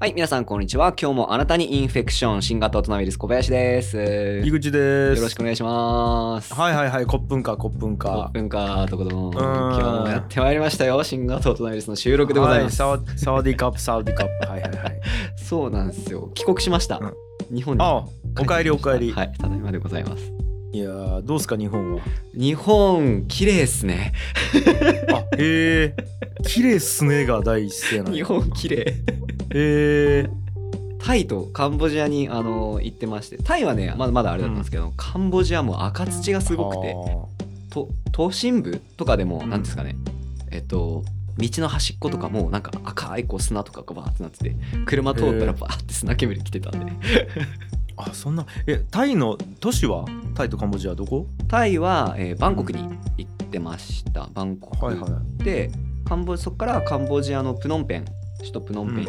はい、皆さんこんにちは。今日もあなたにインフェクション、新型大人ウイルス小林です。よ井口です。ろしくお願いします。はいはいはい、コップンか、コップン1か。分かとことも、ん今日もやってまいりましたよ。新型大人ウイルスの収録でございます。はサワサワディカップ、サワディカップ。はいはいはい。そうなんですよ。帰国しました。うん日本に。あ、おかえりおかえり。はい、ただいまでございます。いやー、どうすか、日本は？日本、綺麗っすね。あ、へえ。綺麗っすねが第一声なの。日へ本綺麗。え。タイとカンボジアにあの行ってまして、タイはね、まだまだあれだったんですけど、カンボジアも赤土がすごくて、と都心部とかでもうん何ですかね、えっと道の端っことかもなんか赤いこう砂とかがバーってなってて車通ったらバーって砂煙来てたんで、あーあ、そんな。え、タイの都市は？タイとカンボジアどこ？タイは、えーバンコクに行ってました。バンコク、はいはい。でカンボそこからカンボジアのプノンペン首都プノンペン行っ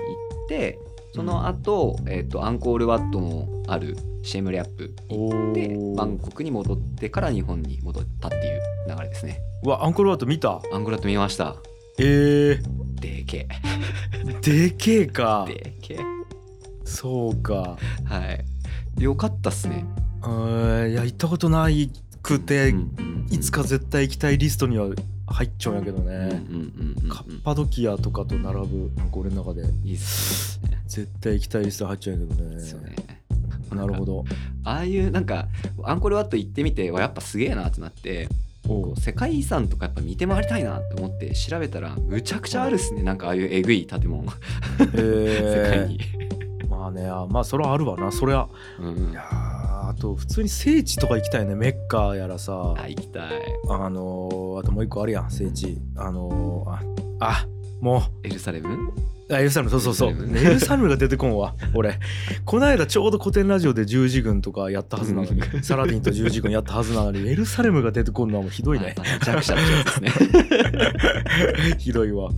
て、その後、えっとアンコールワットのあるシェムリアップ行ってバンコクに戻ってから日本に戻ったっていう流れですね。うわ、アンコールワット見た。アンコールワット見ました。えでけー、でけえか。え。でけえ。そうか。はい。よかったっすね。いや、行ったことないくて、うんうんうん。いつか絶対行きたいリストには入っちゃうんやけどね。うんうんカッパドキアとかと並ぶなんか俺の中でいいっすね。絶対行きたいリスト入っちゃうんやけどね。ですよね。なるほど。ああいうなんかアンコールワット行ってみてわやっぱすげえなってなって世界遺産とかやっぱ見て回りたいなって思って調べたらむちゃくちゃあるっすね。なんかああいうえぐい建物、世界えに、ー、まあねあまあそれはあるわな。そりゃ。うん。いやーあと普通に聖地とか行きたいね。メッカやらさ。あ行きたい。あのー、あともう一個あるやん聖地。あのー、ああもエルサレム？うあエルサレムそうそうそう。エルサレム。が出てこんわ 俺。この間ちょうど古典ラジオで十字軍とかやったはずなのにうん。サラディンと十字軍やったはずなのにエルサレムが出てこんのはもうひどいね。あ弱者ですね。ひどいわ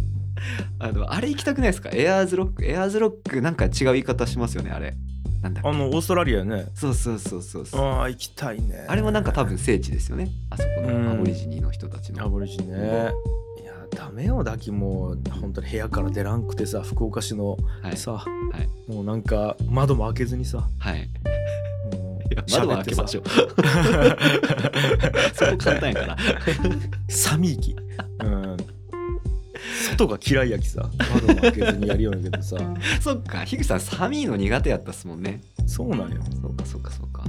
あのあれ行きたくないですか？エアーズロックエアーズロックなんか違う言い方しますよねあれ。なんだっけ？あのオーストラリアやね。そうそうそうそうそう。ああ行きたいね。あれもなんか多分聖地ですよね。あそこうん。のアボリジニの人たちの。アボリジね。いやダメよだきもう本当に部屋から出らんくてさ福岡市のはい。もうなんか窓も開けずにさ。はい。窓は開けましょう。そこ簡単やから。寒いきうん外が嫌いやきさ。窓も開けずにやるようやけどさ。そっか。樋口さん寒いの苦手やったっすもんね。そうなんよ。そうかそうかそうか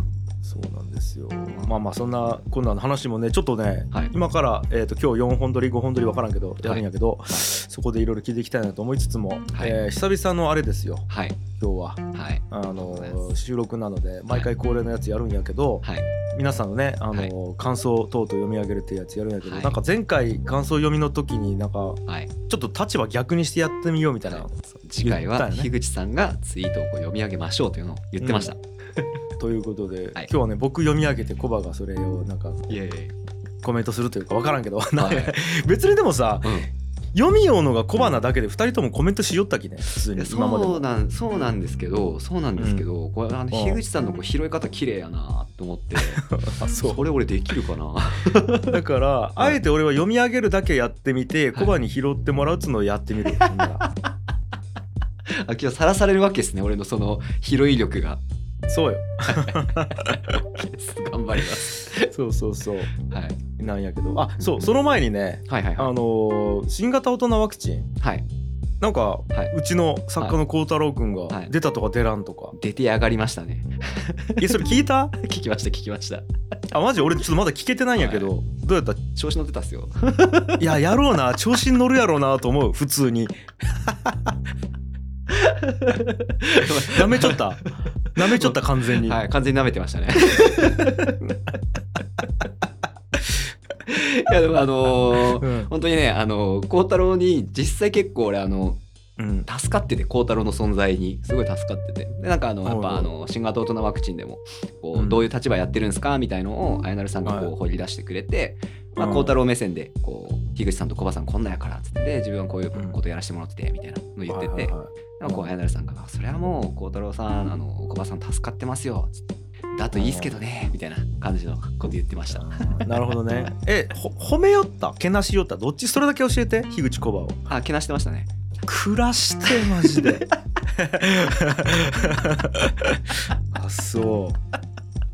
ですよ。まあまあそんなこんな話もねちょっとねはい。今から、えー、と今日4本撮り5本撮り分からんけどやるんやけど、そこでいろいろ聞いていきたいなと思いつつも、はい。えー久々のあれですよ。はい。今日は。はい。あの収録なので毎回恒例のやつやるんやけど、はい。皆さんのねあの、感想等々読み上げるってやつやるんやけど、はい。なんか前回感想読みの時になんかはい。ちょっと立場逆にしてやってみようみたいな、次回は樋口さんがツイートをこう読み上げましょうというのを言ってました、ということで、はい。今日はね僕読み上げてコバがそれをなんかコメントするというか分からんけど、はい。別にでもさうん。読みようのがコバなだけで2人ともコメントしよったきね普通にまそうなんそうなんですけどそうなんですけど、これあのうん。樋口さんのこう拾い方綺麗やなと思って あそれ俺できるかな？だから、あえて俺は読み上げるだけやってみて、い。コバに拾ってもらうっつうのをやってみる。ほんならあ今日さらされるわけですね俺のその拾い力がそうよ。頑張ります、そうそうそう。はい、なんやけど。あ、そう、その前にね、あはいはいはい。のー新型大人ワクチン、はい。なんか、はい。うちの作家の孝太郎くんはい。が出たとか出らんとか。出て上がりましたね。え、それ聞いた？聞きました聞きました。あ、マジ？俺ちょっとまだ聞けてないんやけど、どうやった？調子乗ってたっすよ。いや、やろうな、調子に乗るやろうなと思う、普通に。なめちょった？なめちょった、完全に。はい完全に舐めてましたね。いやでもあのーうん。本当にねあの孝太郎に実際結構俺あのうん。助かってて孝太郎の存在に。すごい助かってて。でなんかあのやっぱあの新型大人ワクチンでもこううん。どういう立場やってるんですかみたいのをあやなるさんがこはい。う掘り出してくれてまあうん。孝太郎目線でこう樋口さんと小葉さんこんなんやからっつってで自分はこういううんことやらせてもらっててみたいなの言っててでもこうあやなるさんが「それはもう孝太郎さんあの小葉さん助かってますよ」つって。だといいっすけどねみたいな感じのこと言ってました。なるほどね。え、ほ褒めよった？けなしよった？どっち？それだけ教えて、樋口コバを。あけなしてましたね。暮らして、マジで。あそう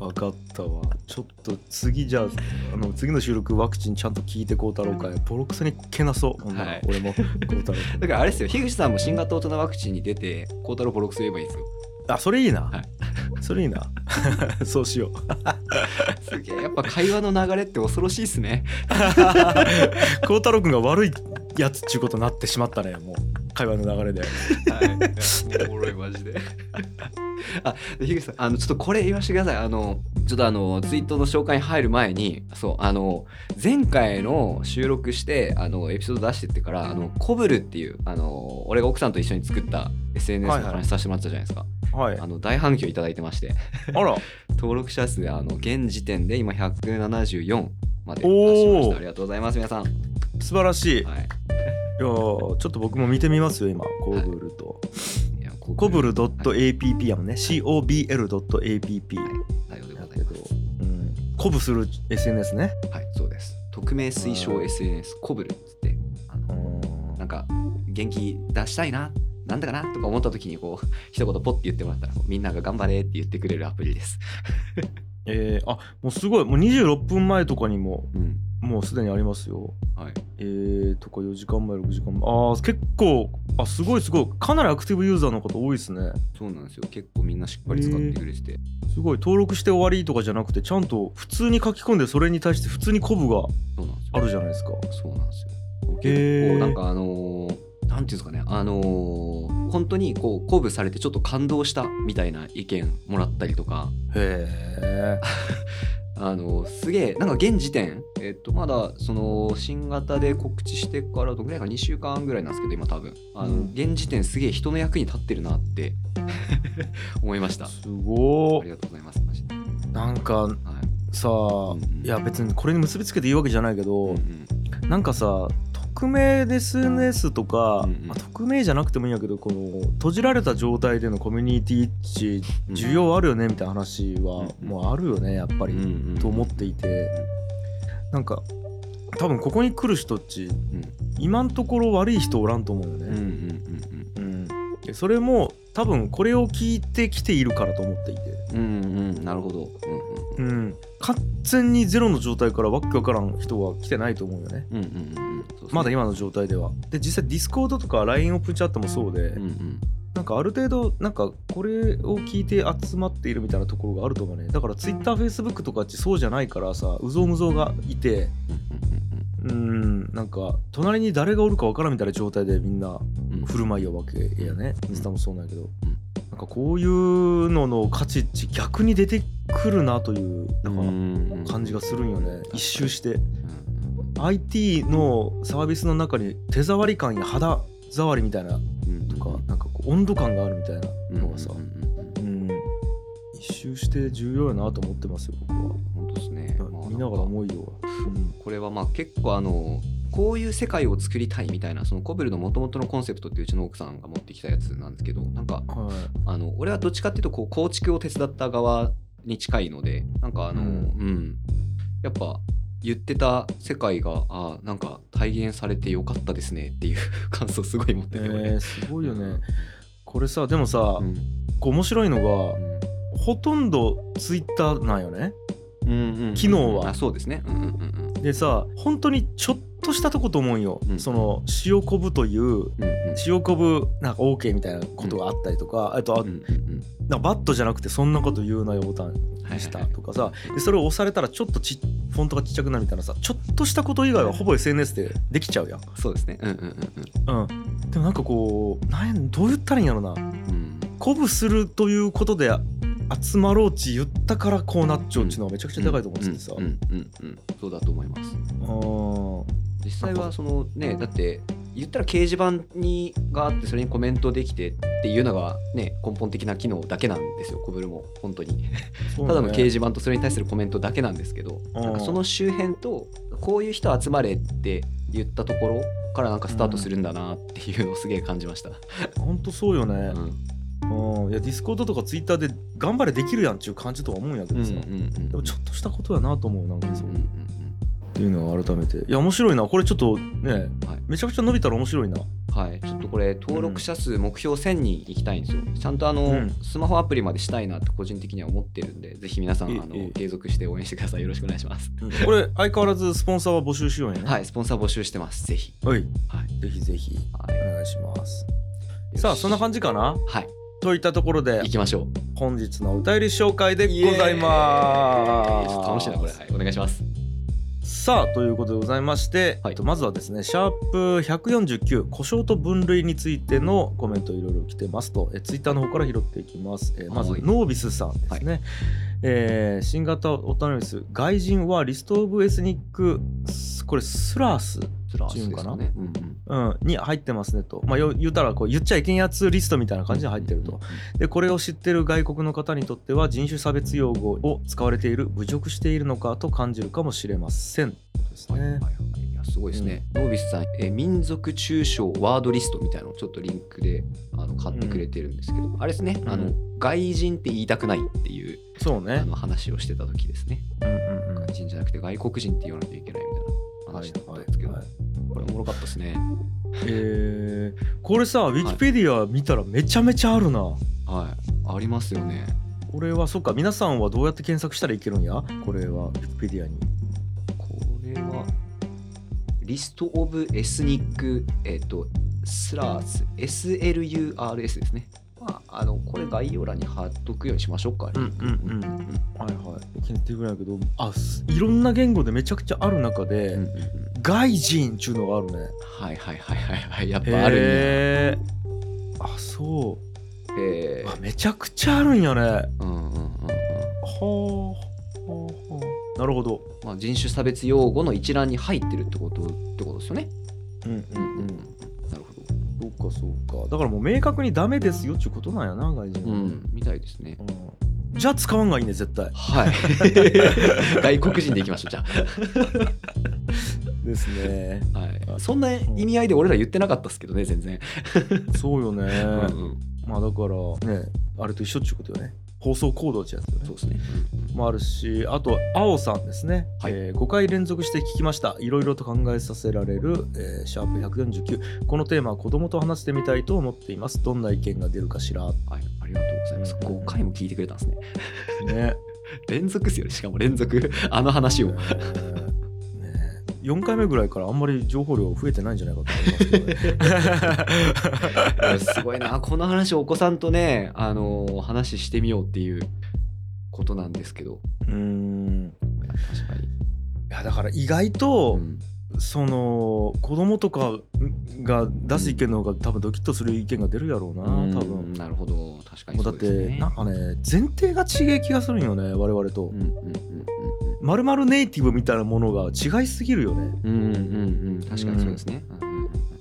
分かったわ。ちょっと次じゃああの次の収録ワクチンちゃんと聞いてこうたろうかい。ボロクソにけなそう、ほんならはい。俺も。こうたろうだからあれですよ。樋口さんも新型大人ワクチンに出て孝太郎ボロクソ言えばいいんですよ。あそれいいな、はい。それいいな。そうしよう。すげえ。やっぱ会話の流れって恐ろしいっすね。孝太郎君が悪いやつっちゅうことになってしまったねもう会話の流れで。はい。おもろいマジで。あ樋口さんあのちょっとこれ言わせてください。あのちょっとあのツイートの紹介に入る前にそうあの前回の収録してあのエピソード出してってからあのコブルっていうあの俺が奥さんと一緒に作った SNS のはいはい。話させてもらったじゃないですか、はい。あの大反響いただいてまして。あら。登録者数あの現時点で今174まで達しまおー。したありがとうございます皆さん、はい、素晴らしい、い、やーちょっと僕も見てみますよ今コブルと、いやココブルはい .app やもんね。COBL.app さようでやけす、うん、鼓舞する SNS ね。はいそうです。匿名推奨 SNS コブルっつって。あうのん。なんか元気出したいななんだかなとか思った時にこう 一言ポッて言ってもらったらみんなが頑張れって言ってくれるアプリです。えー、あもうすごい。もう26分前とかにもうんもうすでにありますよ。はい。えーとか4時間前6時間前。あー結構あすごいすごい。かなりアクティブユーザーの方多いですね。そうなんですよ。結構みんなしっかり使ってくれてて、すごい登録して終わりとかじゃなくてちゃんと普通に書き込んでそれに対して普通に鼓舞があるじゃないですか。そうなんですよ。結構なんかあのーなんていうんですかね。あのー本当にこう鼓舞されてちょっと感動したみたいな意見もらったりとか。へえあのすげえなんか現時点えっとまだその新型で告知してからどのぐらいか2週間ぐらいなんですけど今多分。あの、うん。現時点すげえ人の役に立ってるなって 思いました。すごありがとうございます。マジで、いなんかはい。さあ、うんうん。いや別にこれに結びつけていいわけじゃないけど、うんうん。なんかさ匿名で SNS とか、うんうん。まあ匿名じゃなくてもいいんやけどこの閉じられた状態でのコミュニティっちうん需要あるよねみたいな話はうんもうあるよねやっぱり、うんうんと思っていて。なんか多分ここに来る人っちうん。今んところ悪い人おらんと思うようんうんね、うん。うん。でそれも多分これを聞いてきているからと思っていて、うんうんうん。なるほど。うんうん。うん、完全にゼロの状態からわけわからん人は来てないと思うよね。うんうんうんね。まだ今の状態では。で実際ディスコードとか LINE オープンチャットもそうで、うんうんなんかある程度なんかこれを聞いて集まっているみたいなところがあると思うね。だから TwitterFacebook とかってそうじゃないからさうぞうむぞうがいてうんなんか隣に誰がおるかわからんみたいな状態でみんな振る舞いよわけやね。インスタもそうなんやけど、んなんかこういうのの価値っち逆に出てくるなというなんか感じがするんよね。一周して。うん。IT のサービスの中に手触り感や肌触りみたいなうん。とかなんかこう温度感があるみたいなのがさ。うん。一周して重要やなと思ってますよ僕は。本当ですね、まあ見ながら思いようん。これはまあ結構あのこういう世界を作りたいみたいなそのコブルの元々のコンセプトってうちの奥さんが持ってきたやつなんですけどなんかはい。あの俺はどっちかっていうとこう構築を手伝った側に近いのでなんかあのううん。ん、やっぱ言ってた世界があなんか体現されてよかったですねっていう 感想すごい持ってて、俺。えー、すごいよね。これさでもさ、うん。こう面白いのがほとんどツイッターなんよね。うんうんうん機能は。あそうですね。うんうんうんでさ本当にちょっとしたとこと思うんよ、うん。その塩昆布といううんうん。塩昆布なんか OK みたいなことがあったりとか、あとあうんうん。うんなんかバットじゃなくてそんなこと言うなよボタンにしたとかさでそれを押されたらちょっとちフォントがちっちゃくなるみたいなさちょっとしたこと以外はほぼ SNS でできちゃうやん、そうですね。うんうんうんうん、でもなんかこうなんやどう言ったらいいんやろな。うん。うん鼓舞するということで集まろうち言ったからこうなっちゃうっていうのはめちゃくちゃでかいと思っててさ、うんうんうんうんそうだと思いますうん実際はそのねだって言ったら掲示板にがあってそれにコメントできてっていうのがね根本的な機能だけなんですよコブルも本当にねただの掲示板とそれに対するコメントだけなんですけどなんかその周辺とこういう人集まれって言ったところからなんかスタートするんだなっていうのをすげえ感じました、ほんとそうよね、うんうん、いやディスコードとかツイッターで頑張ればできるやんっていう感じとは思うんやけどさ、うんうんうんでもちょっとしたことやなと思うなんかそう、うんうんっていうのは改めて。いや面白いな。これちょっとねうんはい。めちゃくちゃ伸びたら面白いな。はい、ちょっとこれ登録者数目標1000人いきたいんですよ。ちゃんとあの、うん。スマホアプリまでしたいなって個人的には思ってるんで、ぜひ皆さんあの継続して応援してください。よろしくお願いします。これ相変わらずスポンサーは募集しようやね。はい、スポンサー募集してます。ぜひ。はい。はい。ぜひぜひ。はい。お願いします。さあそんな感じかな？はい、といったところで行きましょう。本日の歌入り紹介でございます。楽しいな、これ。はい、お願いします。さあということでございまして、はい。えっとまずはですねシャープ149故障と分類についてのコメントいろいろ来てますとえツイッターの方から拾っていきます、えーまずはいノービスさんですね、えー新型オタナウイス外人はリスト・オブ・エスニックスこれスラース、スラースかね。うんうん。うん、に入ってますねと、まあ、よ言ったらこう言っちゃいけんやつリストみたいな感じで入ってると。でこれを知ってる外国の方にとっては人種差別用語を使われている侮辱しているのかと感じるかもしれませんですね。はいはいはい、すごいですね。ノービスさん、えー民族中傷ワードリストみたいなのをちょっとリンクであの買ってくれてるんですけど、あれですね、うんあの外人って言いたくないっていうそうねあ。の話をしてた時ですね。うんうんうん外人じゃなくて外国人って言わないといけないみたいな話だったんですけど、はいはいこれおもろかったですね。えーこれさウィキペディア見たらめちゃめちゃあるな。はい、ありますよね。これはそっか皆さんはどうやって検索したらいけるんや？これはウィキペディアに。これは、リスト・オブ・エスニック、えっ、と、スラース、SLURS ですね。まあ、あの、これ概要欄に貼っとくようにしましょうか。うんうんうんはいはい。検定ぐらいやけどあすいろんな言語でめちゃくちゃある中で、うんうんうん外人っちゅうのがあるね。はいはいはいはいはい。やっぱあるんや。へーあそう。へあめちゃくちゃあるんやね。はうんうんうんうん。あ。はあはあなるほど。まあ、人種差別用語の一覧に入ってるってことってことですよね。うんうんうん。そうかそうか。だからもう明確にダメですよっていうことなんやな、外人は。うん、みたいですね。うんじゃあ使わんがいいね、絶対。はい。外国人でいきましょう、じゃですね。あ。はい。そんな意味合いで俺ら言ってなかったですけどね、全然。そうよね。うんうん。まあだからね、あれと一緒っちゅうことよね。放送行動ってやつよねそう。ですね。もあるし、あと、青さんですね、はいえ5回連続して聞きました。いろいろと考えさせられる、えーシャープ149。このテーマは子供と話してみたいと思っています。どんな意見が出るかしら。はい、ありがとうございます。うん5回も聞いてくれたんですね。ね。連続ですよね、しかも連続。あの話を。ね4回目ぐらいからあんまり情報量増えてないんじゃないかと思いますけどね。すごいな、この話をお子さんとね、あのー話してみようっていうことなんですけど。うーん。いや確かに。いやだから意外と、うんその子供とかが出す意見の方が多分ドキッとする意見が出るやろうな多う分。んなるほど。確かにもうだって。なんかね前提が違え気がするんよね我々とまるまるネイティブみたいなものが違いすぎるよね。うんうんうん。うん確かにそうですね。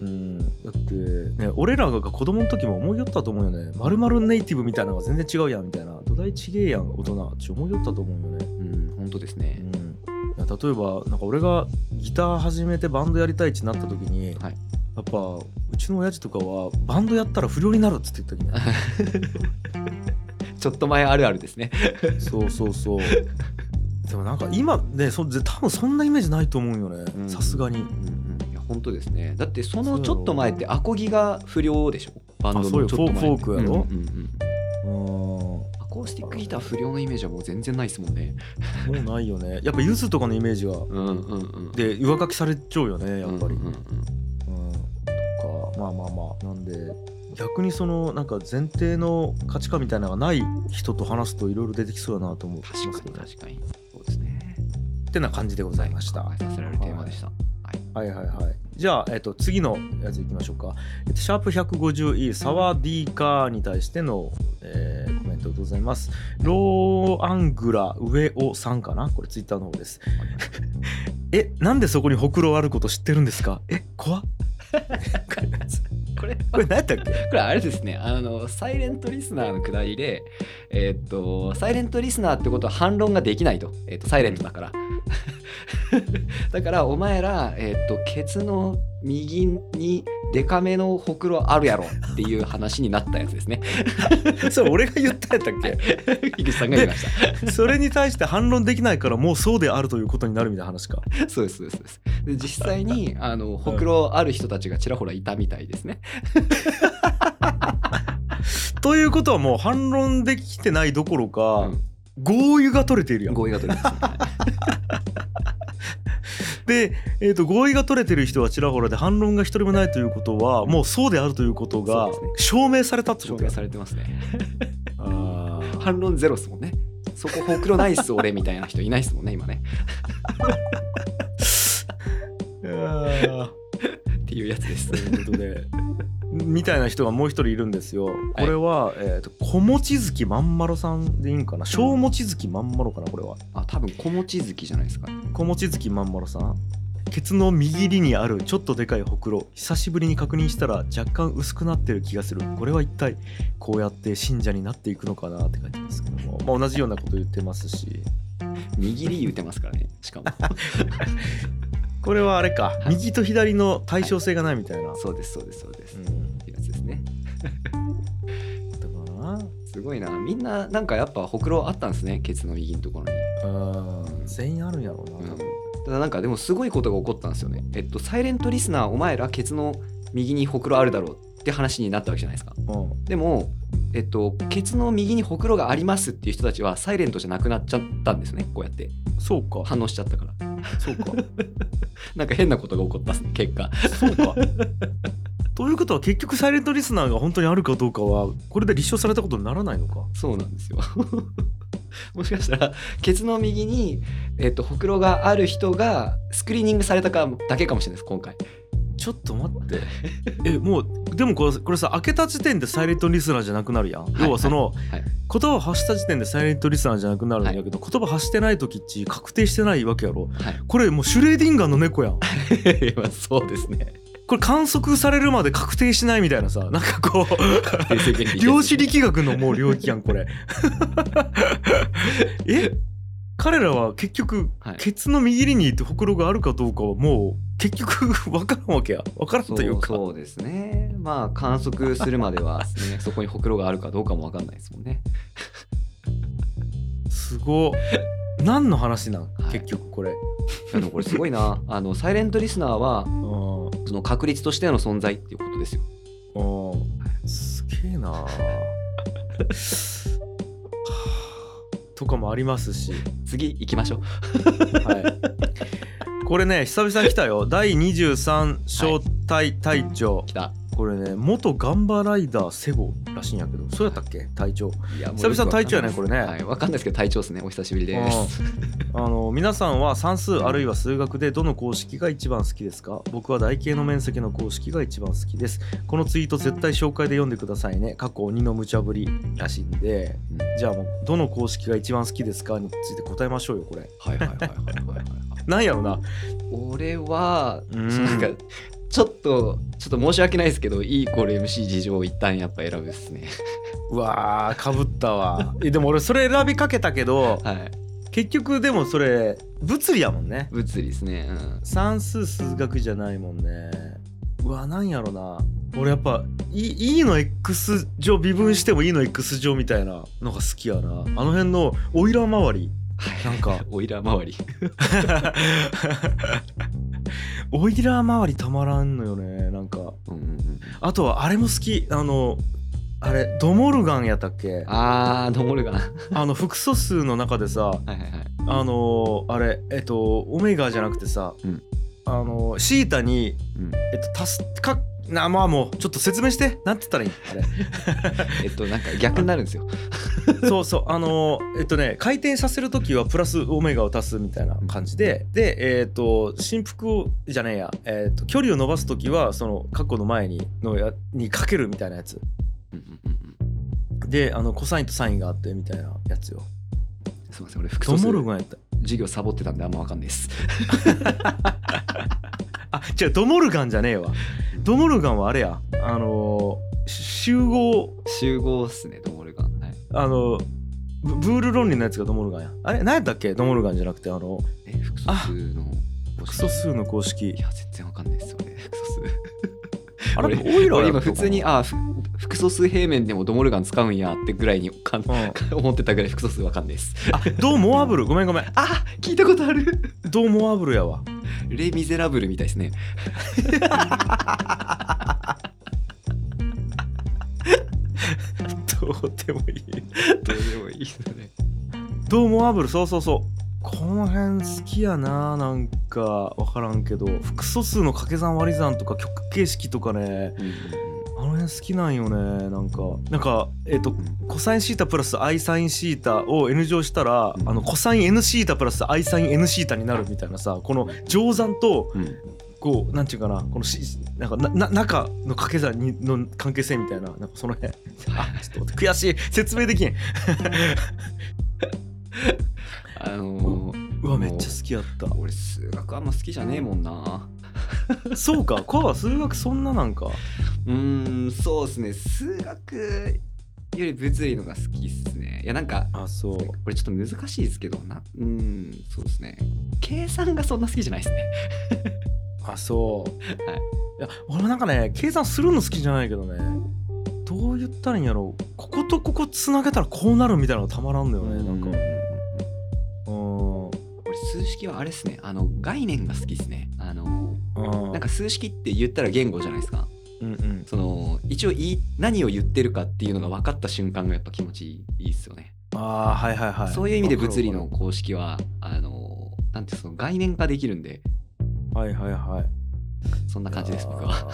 うん。うんだってね俺らが子供の時も思いよったと思うよね。まるまるネイティブみたいなのが全然違うやんみたいな。土台ちげえやん大人って思いよったと思うよね。うん、本当ですうね。ん。いや例えばなんか俺がギター始めてバンドやりたいってなった時に、はい。やっぱうちの親父とかはバンドやったら不良になるっつって言った時に ちょっと前あるあるですね。そうそうそう。でもなんか今ねそ多分そんなイメージないと思うよね。うん。さすがに。うんうん。いや本当ですね。だってそのちょっと前ってアコギが不良でしょ？バンドのちょっと前フォーフォークやろ？うんうんうんコースティックギター不良のイメージはもう全然ないですもんね。もうないよねやっぱゆずとかのイメージがうんうんうん。で上書きされちゃうよねやっぱり、うんうんうんうん、とかまあまあまあなんで逆にそのなんか前提の価値観みたいなのがない人と話すといろいろ出てきそうだなと思う確かに確かに。そうですね。ってな感じでございました、考えさせられるテーマでした。はい。はいはいはい。じゃあ、えっと、次のやついきましょうか。えっと、シャープ 150E サワディーカーに対しての、えーコメントでございます。ローアングラ上尾さんかな？これツイッターの方です。え、なんでそこにほくろあること知ってるんですか？え、怖っこれ、これ何やったっけ？これあれですね、あの、サイレントリスナーのくだりで、えーっと、サイレントリスナーってことは反論ができないと。えーっと、サイレントだから。だから、お前ら、えーっと、ケツの右にデカめのほくろあるやろっていう話になったやつですね。それ俺が言ったやったっ樋 口さんが言いましけそれに対して反論できないからもうそうであるということになるみたいな話かた。そうですそうですそうです。で実際にあのほくろある人たちがちらほらいたみたいですね。ということはもう反論できてないどころか、うん合意が取れているやん合意が取れます、ね。で、えー、と合意が取れてる人はちらほらで反論が一人もないということはもうそうであるということが証明されたってことや証明されてますね。反論ゼロっすもんね。そこほくろないっす俺みたいな人いないっすもんね今ね。いやーっていうやつですと。いうことでみたいな人がもう一人いるんですよ。これは、えー、と小望月まんまろさんでいいんかな？小望月まんまろかなこれは。あ多分小餅好きじゃないですか。小望月まんまろさんケツの右利にあるちょっとでかいほくろ久しぶりに確認したら若干薄くなってる気がするこれは一体こうやって信者になっていくのかなって書いてますけども、まあ、同じようなこと言ってますし 右利言うてますからね。しかも。これはあれか、い右と左の対称性がないみたいな、そうですそうですそうです。うってやつですね。すごいな。みんななんかやっぱほくろあったんですね。ケツの右のところに。うん全員あるんやろうな、うんただなんかでもすごいことが起こったんですよね。えっと、サイレントリスナーお前らケツの右にほくろあるだろうって話になったわけじゃないですか。うんでも、えっと、ケツの右にほくろがありますっていう人たちはサイレントじゃなくなっちゃったんですね。こうやってそうか反応しちゃったから。そうか なんか変なことが起こったっすね、結果。そうかということは結局サイレントリスナーが本当にあるかどうかはこれで立証されたことにならないのかそうなんですよ。もしかしたら、ケツの右に、えっと、ほくろがある人がスクリーニングされたかだけかもしれないです、今回。ちょっと待って。えもうでもこれこれさ開けた時点でサイレントリスナーじゃなくなるやん、はい要はその、はい言葉を発した時点でサイレントリスナーじゃなくなるんだけど、言葉発してない時っち確定してないわけやろ。はい。これもうシュレーディンガーの猫やん。まあそうですね。これ観測されるまで確定しないみたいなさ。なんかこう量子力学のもう領域やんこれ。え？彼らは結局、はい。ケツの右にほくろがあるかどうかはもう結局分からんわけや。分からんそというか。うそうですね。まあ観測するまでは、ね、そこにほくろがあるかどうかもわかんないですもんね。すご何の話なん、はい。結局これ。でもこれすごいな。あのサイレントリスナーはうん。その確率としての存在っていうことですよ。うん。すげえな。はあとかもありますし、次行きましょう。はい、これね久々に来たよ。第23小隊隊長、来た。これね元ガンバライダーセゴらしいんやけどそうやったっけ？隊長。久々の隊長やねこれね。はい、わかんないですけど隊長ですね。お久しぶりです。あの皆さんは算数あるいは数学でどの公式が一番好きですか？僕は台形の面積の公式が一番好きです。このツイート絶対紹介で読んでくださいね。過去鬼の無茶ぶりらしいんで。うん。じゃあもうどの公式が一番好きですかについて答えましょうよこれ。はいはいはいはいはいはい。なんやろな。俺は、なんかちょっとちょっと申し訳ないですけど E イコール MC 事情を一旦やっぱ選ぶですね。うわーかぶったわえでも俺それ選びかけたけどはい。結局でもそれ物理やもんね物理ですね。うん。算数数学じゃないもんねうわなんやろな俺やっぱ E, e の X 乗微分しても E の X 乗みたいなのが好きやなあの辺のオイラー周りなんかオイラー周り。オイラー周りたまらんのよねなんかうんうんうん。あとはあれも好きあのあれドモルガンやったっけ？あー、ノモルガン。はいあの複素数の中でさはいはい。あのあれえっとオメガじゃなくてさ、うんあのシータにうん。えっと足すかなまあもうちょっと説明してなんて言ったらいいあれ えっと、なんか逆になるんですよ。そうそう。あのーえっとね回転させる時はプラスオメガを足すみたいな感じで。でえっと振幅をじゃねえや、えっと距離を伸ばす時はその過去の前にのやにかけるみたいなやつ。であのコサインとサインがあってみたいなやつよ。すみません、俺、複数授業サボってたんであんまわかんないです。あ違うドモルガンじゃねえわ。ドモルガンはあれや。あのー集合。集合っすね、ドモ。あのブブール論理のやつがドモルガンや。あれ？何やったっけ？ドモルガンじゃなくてあのえ、複素数の複素数の公式。いや、全然わかんないですよね。複素数。あれ俺オイラー俺今普通にあふ複素数平面でもドモルガン使うんやってぐらいにかんうん。思ってたぐらい複素数わかんないです。あどうモアブル。ごめんごめん。あ聞いたことある。どうモアブルやわ。レ・ミゼラブルみたいですね どうでもいい。どうでもいいですね。どうモアブルそうそうそう。この辺好きやな。なんか分からんけど。複素数の掛け算割り算とか曲形式とかね。あの辺好きなんよね。なんかなんかえっ、とコサインシータプラス i サインシータを N 乗したら、うん。あのコサイン N シータプラス i サイン N シータになるみたいなさこの乗算とこうなんていうかなこのしなんかなな中の掛け算にの関係性みたいななんかその辺。あちょっと悔しい。説明できん。あのーうわめっちゃ好きやった。俺数学あんま好きじゃねえもんな。そうかコアは数学そんななんか。うーんそうですね。数学より物理のが好きっすね。いやなんかあそう。これちょっと難しいですけどな。うーんそうですね。計算がそんな好きじゃないですねあそう。はい。いや俺なんかね計算するの好きじゃないけどね。どう言ったらいいんやろこことここつなげたらこうなるみたいなのがたまらんのよねなんか。ううううん。俺数式はあれですね。あの概念が好きですね。あのうん。なんか数式って言ったら言語じゃないですか。うんうん。その一応言い何を言ってるかっていうのが分かった瞬間がやっぱ気持ちいいですよね、ああはいはいはい。そういう意味で物理の公式はあのなんてその概念化できるんではいはいはい。そんな感じです僕は、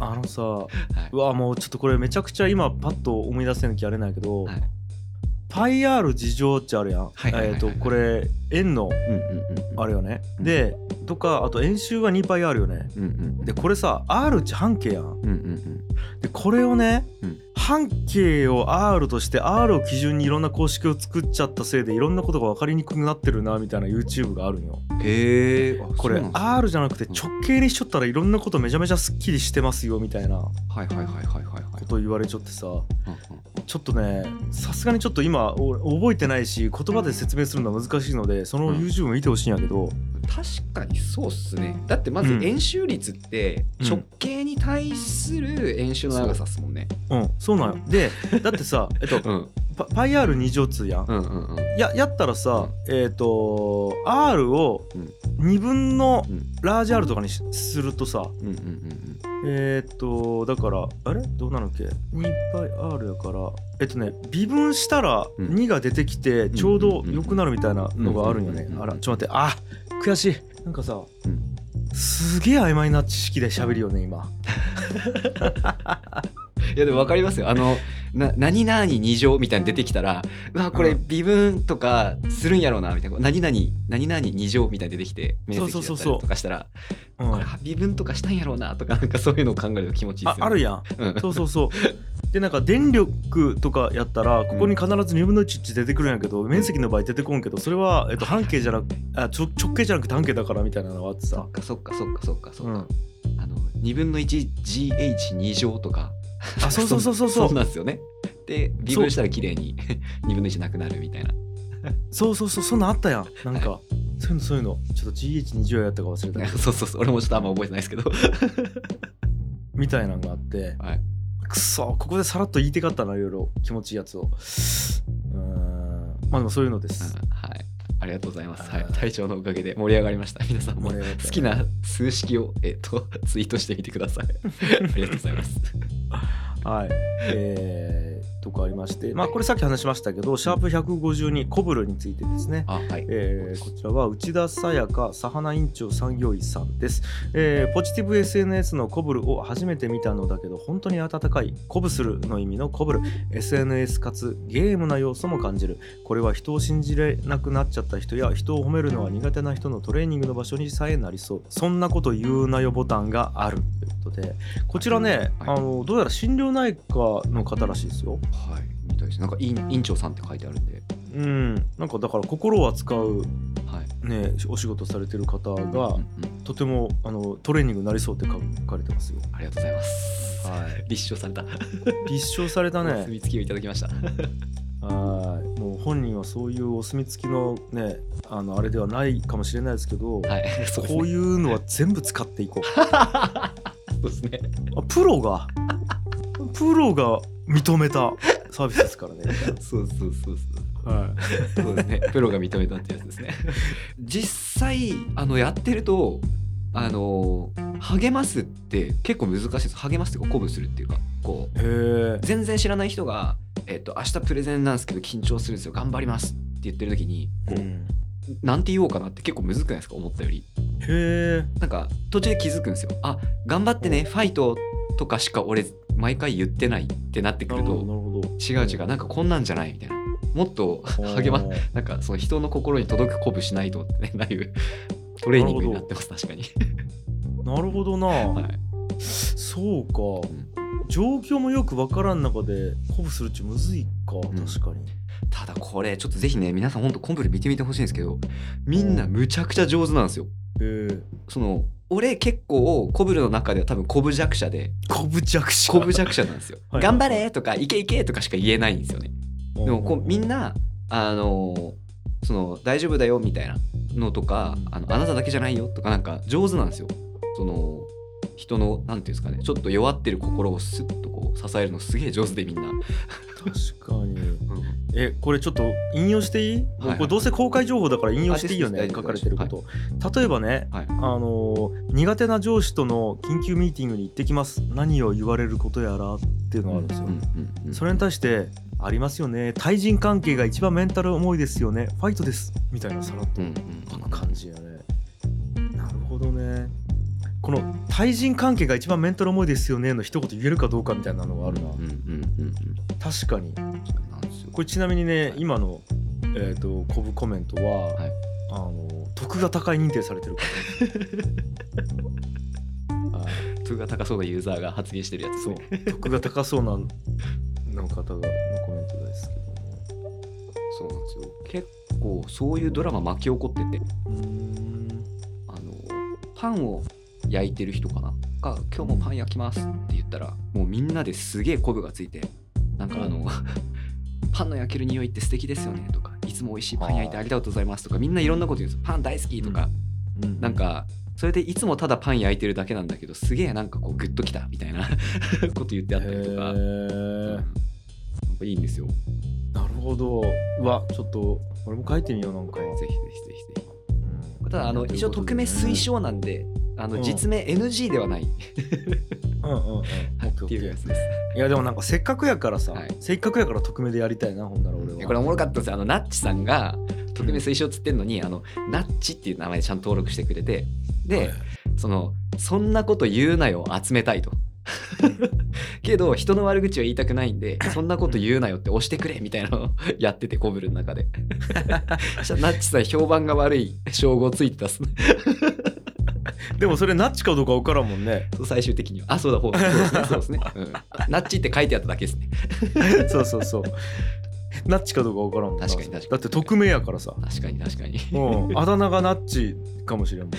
あのさ はい。うわもうちょっとこれめちゃくちゃ今パッと思い出せん気あれないけど、はい。パイ R 事情ってあるやん。はいはいはいはいえっとこれ円のうんうんうんあれよね、うん。でとかあと円周が2パイあるよね。うんうんでこれさ R 値半径やん。うんうんうん。でこれをね、うん。半径を R として R を基準にいろんな公式を作っちゃったせいでいろんなことが分かりにくくなってるなみたいな YouTube があるんよ。へえこれ R じゃなくて直径にしちゃったらいろんなことめちゃめちゃすっきりしてますよみたいなこはいはいはいはいはいはい。とを言われちゃってさ。ちょっとねさすがにちょっと今俺覚えてないし言葉で説明するのは難しいのでそのうん。YouTube 見てほしいんやけど、確かにそうっすね。だってまずうん。円周率ってうん。直径に対する円周の長さっすもんね。うん。そうなんよ。でだってさ、えっと、うん。パパイ R2 乗通やん、うんうんうん。ややったらさ、えっ、と R をうん。2分のうん。ラージ R とかにしするとさうんうんうんえっ、とだからあれ？どうなのっけ ?2 パイ R やから。えっとね微分したらうん。2が出てきてちょうど良くなるみたいなのがあるんよね。あらちょっと待って。あ悔しい。なんかさうん。すげえ曖昧な知識で喋るよね今 いやでも分かりますよ。あのな何々二乗みたいに出てきたらうわこれうん微分とかするんやろうなみたいな。何々何々二乗みたいに出てきて面積だったりそう。そうそうそうとかしたらうん。これ微分とかしたんやろうなとかなんかそういうのを考えると気持ちいいですよ、ね、ああるやん。うん。そうそうそう。でなんか電力とかやったらここに必ず2分の1って出てくるんやけど、面積の場合出てこんけどそれは、えっと、半径じゃなくあちょ直径じゃなくて半径だからみたいなのがあってさ。そっかそっかそっかそっか。そっか、うん。あの2分の 1GH2 乗とかあそうそうそうそう。そうそんなんですよね。で微分したら綺麗に2 分の1なくなるみたいな。そうそうそうそんなんあったやん。なんか、そういうのそういうの。ちょっと GH20 やったか忘れたけど。そうそうそう。俺もちょっとあんま覚えてないですけど。みたいなのがあって。はい。くそここでさらっと言いてかったないろいろ。気持ちいいやつを。うーん。まあでもそういうのです、うんはい。ありがとうございます、はい。はい、隊長のおかげで盛り上がりました。皆さんも。好きな数式を、えっとツイートしてみてください。ありがとうございますはい。えー、とかありまして、まあこれさっき話しましたけど、シャープ152コブルについてですね。あはい。えーこちらは内田沙耶香サハナ委員長産業医さんです、えーポジティブ SNS のコブルを初めて見たのだけど本当に温かいコブするの意味のコブル。SNS かつゲームな要素も感じる。これは人を信じれなくなっちゃった人や人を褒めるのは苦手な人のトレーニングの場所にさえなりそう。そんなこと言うなよボタンがあるということで。こちらね、はい。あのどうやら心療内科の方らしいですよはいみたいです。なんか院院長さんって書いてあるんで。うん。なんかだから心を扱うはい。ねお仕事されてる方が、うんうんとてもあのトレーニングになりそうって書かれてますよ。ありがとうございます。はい。立証された。立証されたおね。墨付きをいただきました。はい。もう本人はそういうお墨付きのね、あのあれではないかもしれないですけど、はい。そうですね。こういうのは全部使っていこう。そうですね。あプロがプロが認めたサービスですからね。そうそうそうそうはそうですね。プロが認めたってやつですね。実際あのやってるとあの励ますって結構難しいです。励ますっていうか鼓舞するっていうかこう。全然知らない人がえっと明日プレゼンなんですけど緊張するんですよ。頑張りますって言ってる時にこう、うんなんて言おうかなって結構むずくないですか思ったより。へえ。なんか途中で気づくんですよ。あ頑張ってねファイトとかしか俺毎回言ってないってなってくると。違う違うなんかこんなんじゃないみたいな。もっと励まなんかその人の心に届く鼓舞しないとってね、ないう トレーニングになってます、確かに。なるほどな。はい。そうかん。状況もよくわからん中で鼓舞するっちむずいか、ん確かに。ただこれ、ちょっとぜひね、皆さん本当コンプレ見てみてほしいんですけど、みんなむちゃくちゃ上手なんですよ。へえ。その、俺結構コブルの中では多分コブ弱者で、鼓舞弱者。コブ弱者なんですよ。はい頑張れとか、いけいけとかしか言えないんですよね。でもこうみんな、あのーその大丈夫だよみたいなのとか、うんあのあなただけじゃないよとかなんか上手なんですよ。その人のなんていうんですかねちょっと弱ってる心をスッとこう支えるのすげえ上手でみんな。確かに。え、これちょっと引用していい、はいもうこれどうせ公開情報だから引用していいよね、書かれてること。例えばね、はいあのー苦手な上司との緊急ミーティングに行ってきます。何を言われることやらっていうのがあるんですよ。うんうんうんそれに対して、ありますよね。対人関係が一番メンタル重いですよね。ファイトです。みたいなさらっとうんうん書く感じやね。なるほどね。この対人関係が一番メンタル重いですよねの一言言えるかどうかみたいなのがあるな。うんうんうんうん確かに。これちなみにね、今の、えー、とコブコメントは、はい。あの得が高い認定されてる方 はい。得が高そうなユーザーが発言してるやつですそう。ね。得が高そうなの方がのコメントですけどもそうなんですよ。結構そういうドラマ巻き起こってて。あのパンを焼いてる人かな？が「今日もパン焼きます」って言ったらもうみんなですげえ鼓舞がついてなんかあの「パンの焼ける匂いって素敵ですよね」とか「いつも美味しいパン焼いてありがとうございます」とかみんないろんなこと言うんですよ「パン大好き」とか、うんなんかそれでいつもただパン焼いてるだけなんだけどすげえなんかこうグッときたみたいな こと言ってあったりとか、へうん。ーやっぱいいんですよ。ぜなるほど。うわちょっと俺も書いてみようなんか、ひぜひぜひぜひ。うん。ただあの一応匿名推奨なんであのうん。実名 NG ではない、うんうんうん。っていうーやつです。いやでもなんかせっかくやからさ、はい。せっかくやから匿名でやりたいなほんなら俺は。これおもろかったんですよ。あのナッチさんが匿名推奨っつってんのに、あのナッチっていう名前でちゃんと登録してくれてで、はい。そのそんなこと言うなよ集めたいと。けど人の悪口は言いたくないんでそんなこと言うなよって押してくれみたいなのを やっててコブルの中で。ナッチさん評判が悪い称号ついてたっすねでもそれナッチかどうか分からんもんね。最終的には。あそうだほうそうですねそうですね、うん、ナッチって書いてあっただけですね。そうそうそう。ナッチかどうか分からんもんな。確かに確かに。だって匿名やからさ。確かに確かに。うん。あだ名がナッチかもしれんもんね。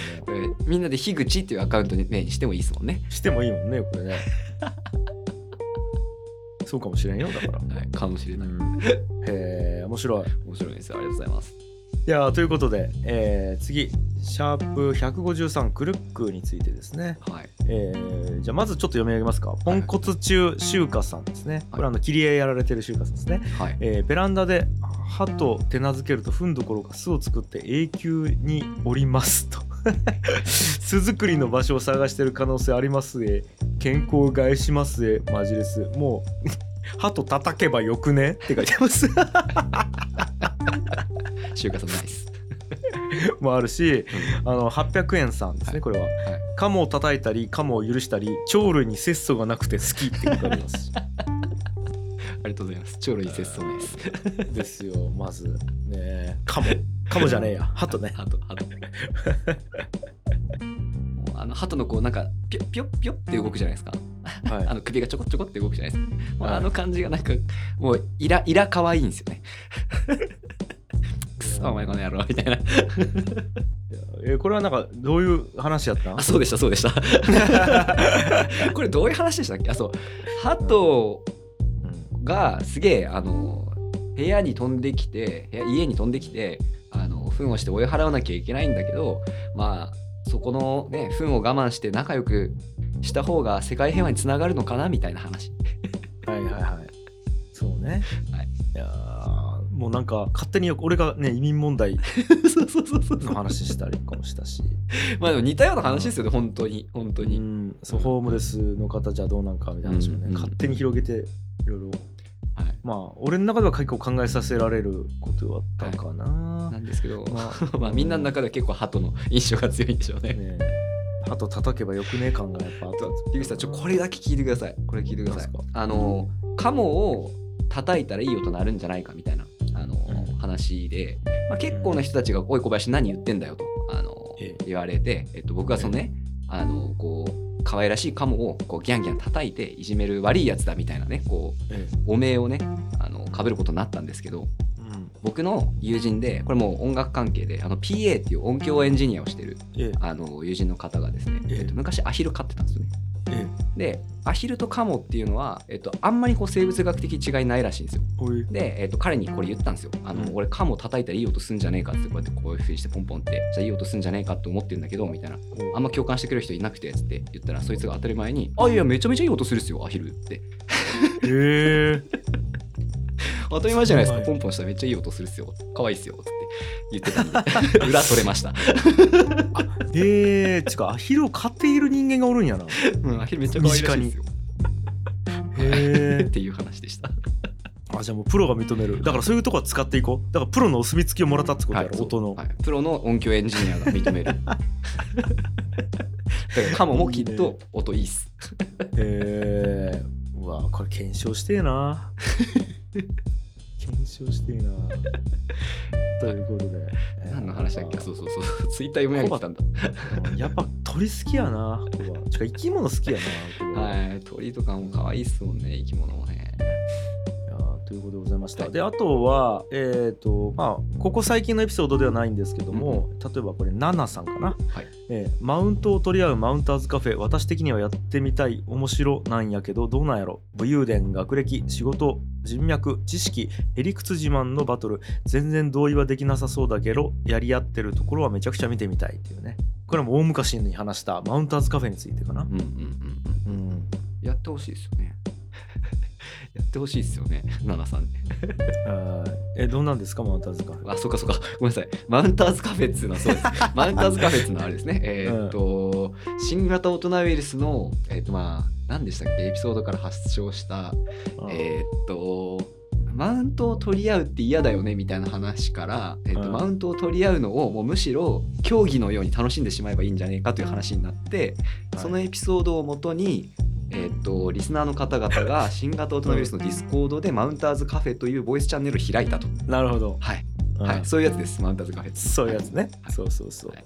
みんなで樋口っていうアカウントに、ね、してもいいですもんね。してもいいもんねこれね。そうかもしれんよだから。はいかもしれない、へえ面白い。面白いです。よありがとうございますいやーということで、えー次シャープ153クルックについてですねはいえーじゃあまずちょっと読み上げますか。ポンコツ中シュウカさんですね。これあの切り絵やられてるシュウカさんですね。はいえーベランダで歯と手なずけると糞どころか巣を作って永久におりますと。巣作りの場所を探してる可能性ありますえ。健康を害しますえ。マジです。もう歯と叩けばよくね？って書いてます。中華さんナイス もあるし、あの800円さんですね、はいこれは。はいカモを叩いたり、カモを許したり、鳥類に節操がなくて好きって書かれますし。ありがとうございます超いい節操ですですよ、まず。ねえカモ。カモじゃねえや。ハトね。ハトハトもうあのハトのこうなんかピョッピョッピョッって動くじゃないですか、はい。あの首がちょこちょこって動くじゃないですか、はい。あの感じがなんかもうイライラ可愛いんですよね。くそお前この野郎みたいな。えこれはなんかどういう話やったん？あそうでしたそうでした。これどういう話でしたっけ？あそう。ハトうんがすげえあの部屋に飛んできて家に飛んできてあの糞をして追い払わなきゃいけないんだけどまあそこのね糞を我慢して仲良くした方が世界平和につながるのかなみたいな話。はいはいはい。そうね、はい、いやーもうなんか勝手に俺がね移民問題 の話したりとかもしたし。まあでも似たような話ですよね本当に。本当うに、んそうホームレスの方じゃどうなんかみたいな話もね、うん。うん勝手に広げていろいろ。はい、まあ俺の中では結構考えさせられることだったかな、なんですけど、ま まあみんなの中では結構鳩の印象が強いんでしょうね。ねあと叩けばよくねえ感がやっぱあった。樋口さんちょこれだけ聞いてください。これ聞いてください。あのカモを叩いたらいい音鳴るんじゃないかみたいなあの、うん。話で、まあ、結構な人たちが「おい小林何言ってんだよ」とあの、ええ。言われて、えっと、僕はそのね、あのこう可愛らしいカモをこうギャンギャン叩いていじめる悪いやつだみたいなねこうえお名をねあの被ることになったんですけど僕の友人でこれもう音楽関係であの PA っていう音響エンジニアをしてるええ。あの友人の方がですね、ええ。えっと、昔アヒル飼ってたんですよね。えでアヒルとカモっていうのは、えっと、あんまりこう生物学的違いないらしいんですよ。で、えっと、彼にこれ言ったんですよ。あの、うん。俺カモ叩いたらいい音すんじゃねえかってこうやってこういうふうにしてポンポンって。じゃあいい音すんじゃねえかって思ってるんだけどみたいな。あんま共感してくれる人いなくてつって言ったらそいつが当たり前に「あいやめちゃめちゃいい音するっすよアヒル」って。ええ 当たり前じゃないですか。はい。ポンポンしたらめっちゃいい音するっすよ。可愛いっすよ。つって言ってたんで 裏取れました、ええちかアヒルを飼っている人間がおるんやな。うん、アヒルめっちゃ可愛いらしいですよ。へ っていう話でした。えあじゃあもうプロが認める。だからそういうとこは使っていこう。だからプロのお墨付きをもらったってことやろ、そう。音の、はい。プロの音響エンジニアが認める。だからカモもきっと音いいっす。へえうわこれ検証してえな検証してえな。ということで。何の話だっけ？そうそうそう。ツイッター読み上げてたんだ。うんやっぱ鳥好きやなここはちか生き物好きやなここははい鳥とかも可愛いっすもんね生き物もねということでございました。はいで、あとは、えっ、と、まあ、ここ最近のエピソードではないんですけども、例えばこれ、ナナさんかな、はいえーマウントを取り合うマウンターズカフェ、私的にはやってみたい、面白なんやけど、どうなんやろ？武勇伝、学歴、仕事、人脈、知識、へりくつ自慢のバトル、全然同意はできなさそうだけど、やり合ってるところはめちゃくちゃ見てみたいっていうね。これも大昔に話したマウンターズカフェについてかな。うんうんうんうんうん。やってほしいですよねやってほしいですよね。ナナさんねあーえ、どうなんですか、マウンターズカフェ。あそうかそうか。ごめんなさい。マウンターズカフェっつうのはそうです。マウンターズカフェっつうのはあれですね。えーっと、新型大人ウイルスのえーっとまあ何でしたっけ？エピソードから発症したうんえーっとマウントを取り合うって嫌だよねみたいな話から、えーっとうん。マウントを取り合うのをもうむしろ競技のように楽しんでしまえばいいんじゃねえかという話になって、はい。そのエピソードをもとに、えーっとリスナーの方々が 新型大人ウイルスのディスコードでマウンターズカフェというボイスチャンネルを開いたと。なるほど。はい、うんはい、そういうやつです、マウンターズカフェ。そういうやつね。はいそうそうそう。はい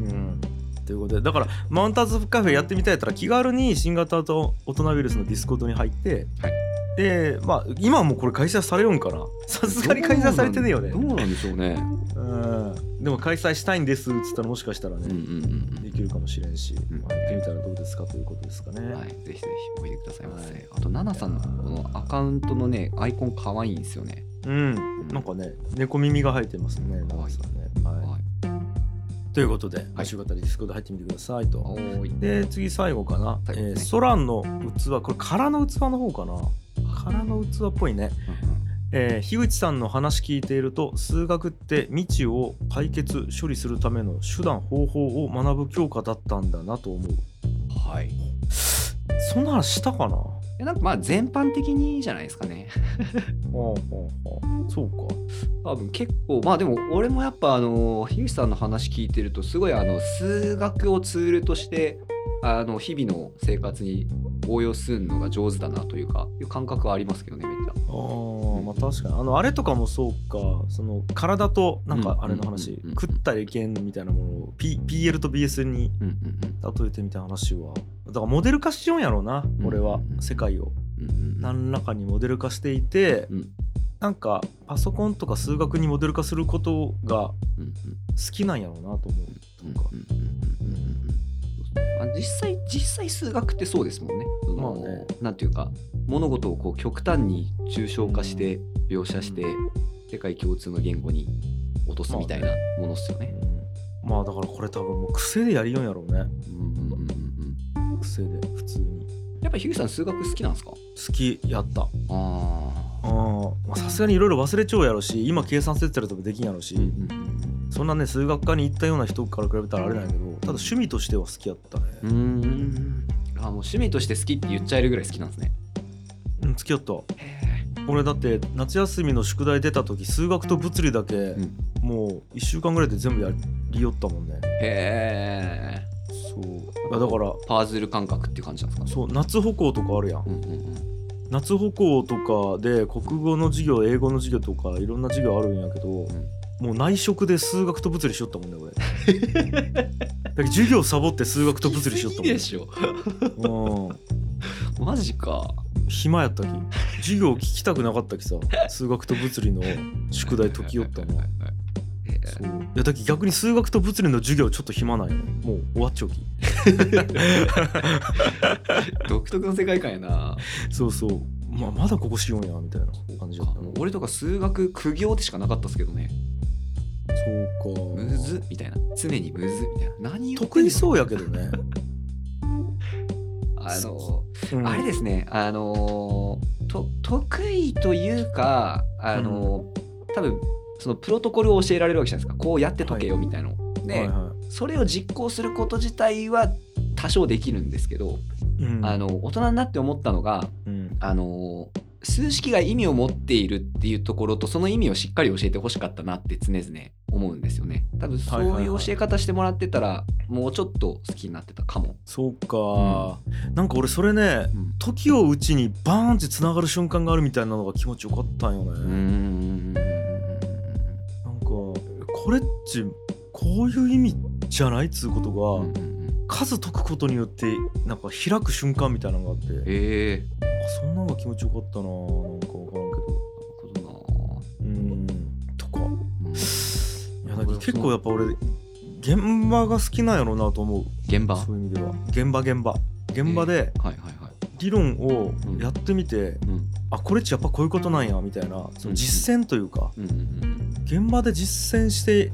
うん。ということで、だから、マウンターズカフェやってみたいやったら、気軽に新型と大人ウイルスのディスコードに入って、はいで、まあ、今はもうこれ開催されるんかなさすがに開催されてねえよねど。うなんでしょうね。うん。でも開催したいんですっつったら、もしかしたらね、うんうんうんできるかもしれんし、んまあ、やってみたらどうですかということですかね。うん。はい、ぜひぜひおいでくださいませ。はいあと、ナナさんのこのアカウントのね、アイコン可愛いんですよね。うん。なんかね、猫耳が生えてますね、かわいいナナさんね。はい。はい。ということで、いもしよかったらディスコード入ってみてくださいと。で次最後かな、最後ですねえーソランの器これ空の器の方かな空の器っぽいね、えー樋口さんの話聞いていると数学って未知を解決処理するための手段方法を学ぶ教科だったんだなと思う。はい。いそんな話したかな？やなんかまあ全般的にじゃないですかね。ほうほうほうそうか。多分結構まあでも俺もやっぱあの樋口さんの話聞いてるとすごいあの数学をツールとしてあの日々の生活に応用するのが上手だなというかいう感覚はありますけどねめっちゃ。あーまあ確かに。あのあれとかもそうか。その体となんかあれの話、食ったらいけんみたいなものを、P、PL と BS に例えてみた話は。だからモデル化しようんやろうな俺は。世界を。何らかにモデル化していてうん。なんかパソコンとか数学にモデル化することが好きなんやろうなと思うとか。うん実際実際数学ってそうですもんね。そのまあね。なんていうか物事をこう極端に抽象化して描写して世界共通の言語に落とすみたいなものっすよね。うん。まあだからこれ多分もう癖でやりよんやろうね。うんうんうんうん。癖ぱり樋口さん数学好きなんですか？好きやった。ああーまあさすがにいろいろ忘れちゃうやろし今計算せってやるとできんやろし、うんうんそんなね数学科に行ったような人から比べたらあれなんやけどただ趣味としては好きやったね。うん。うんうんあもう趣味として好きって言っちゃえるぐらい好きなんですね。うん好きやった。へ俺だって夏休みの宿題出た時数学と物理だけん。もう1週間ぐらいで全部やりよったもんね。えへえ。そう。だからパズル感覚っていう感じなんですか？そう夏歩行とかあるやん。うんうんうん。夏歩行とかで国語の授業英語の授業とかいろんな授業あるんやけど、もう内職で数学と物理しよったもんね俺。だから授業サボって数学と物理しよったもんね。でしょうんマジか暇やったき授業聞きたくなかったきさ数学と物理の宿題解きよったなはいはいそういやだけ逆に数学と物理の授業ちょっと暇なんよねもう終わっちゃうき独特の世界観やなそうそうまあまだここしようやみたいな感じだった俺とか数学苦行でしかなかったっすけどねそうか。むずっみたいな。常にむずっみたいな。何言ってんの？得意そうやけどね、あのうん。あれですね。あのと得意というかあの、多分そのプロトコルを教えられるわけじゃないですか。こうやって解けよみたいなの、で、はいはそれを実行すること自体は多少できるんですけど、いうん。あの大人になって思ったのがうん。あの数式が意味を持っているっていうところとその意味をしっかり教えてほしかったなって常々思うんですよね。多分そうはいう教え方してもらってたらもうちょっと好きになってたかも、そうか、なんか俺それねうん。時をうちにバーンってつながる瞬間があるみたいなのが気持ちよかったんよね、うーんなんかこれっちこういう意味じゃないっつうことが、うんうんうん。数解くことによってなんか開く瞬間みたいなのがあって。ええ。あそんなのが気持ちよかったななんか分からんけど。なるほどな。うん。とか。うん。いやだけど結構やっぱ俺現場が好きなんやろうなと思う。現場？そういう意味では。現場現場。現場ではいはいはい。理論をうん。やってみて、うん。あこれっちやっぱこういうことなんやみたいなその実践というか、うん。うんうん現場で実践して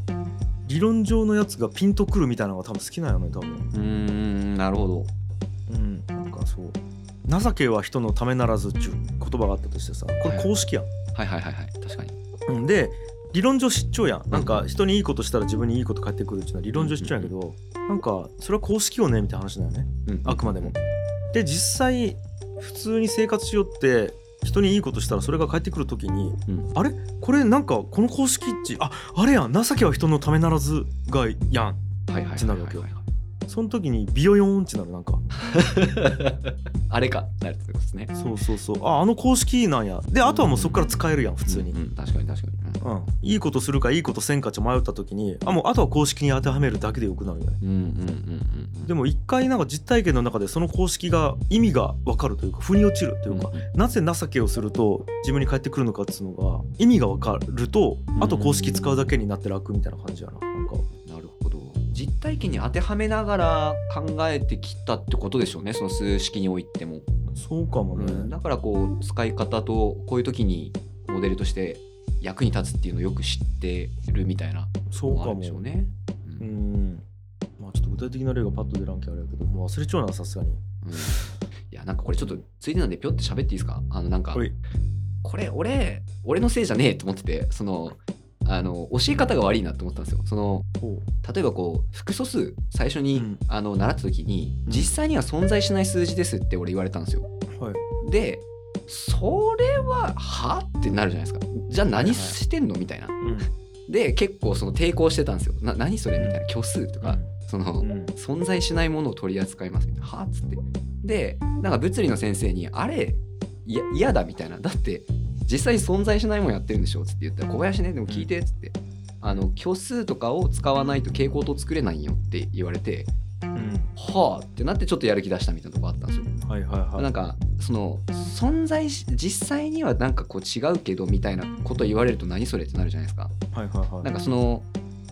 理論上のやつがピンとくるみたいなのが多分好きなんよね多分。うんなるほど情けは人のためならずっちゅう言葉があったとしてさこれ公式やん、はいはいはいはい。確かに。うん、で理論上知っちゃうやん。なんか人にいいことしたら自分にいいこと返ってくるっていうのは理論上知っちゃうんやけどなんかそれは公式よね？みたいな話だよね。うんあくまでも。で実際普通に生活しよって人にいいことしたらそれが返ってくる時に、うん。あれ？これなんかこの公式っちああれやん。情けは人のためならずがやん。はいはいはいってなるわけよ。はいはいその時にビヨヨーンってなるなんか。あれかなるってことですね。そうそうそう。ああの公式なんや。であとはもうそこから使えるやん普通に、うんうん確かに確かに。うん。うん、いいことするかいいことせんかち迷った時にあもうあとは公式に当てはめるだけでよくなるよね。うんうんうんうんでも一回なんか実体験の中でその公式が意味が分かるというか腑に落ちるというか、なぜ情けをすると自分に返ってくるのかっていうのが意味が分かるとあと公式使うだけになって楽みたいな感じやな。なんか体験に当てはめながら考えてきたってことでしょうねその数式においても、そうかもね、うんだからこう使い方とこういう時にモデルとして役に立つっていうのをよく知ってるみたいなそうかも。でしょうね。ううん。んまあちょっと具体的な例がパッと出らんけあれやけどもう忘れちゃうなさすがに。うん。いやなんかこれちょっとついでなんでぴょって喋っていいですか？あのなんかはい。これ俺俺のせいじゃねえと思っててそのあの教え方が悪いなと思ったんですよ。そのほ例えばこう複素数最初に、うんあの習った時にうん実際には存在しない数字ですって俺言われたんですよ。うはいでそれははってなるじゃないですか。じゃあ何してんの？みたいな。うんで結構その抵抗してたんですよ。な何それ？みたいな虚数とか、その、うん存在しないものを取り扱いますみたいな。はっつって。でなんか物理の先生にあれいや嫌だみたいな。だって実際に存在しないもんやってるんでしょっつって言ったら小林ねでも聞いてっつって。あの虚数とかを使わないと蛍光灯作れないよって言われてうんはあってなってちょっとやる気出したみたいなとこあったんですよ。はいはいはいなんかその存在し実際にはなんかこう違うけどみたいなこと言われると何それってなるじゃないですか。はいはいはいなんかその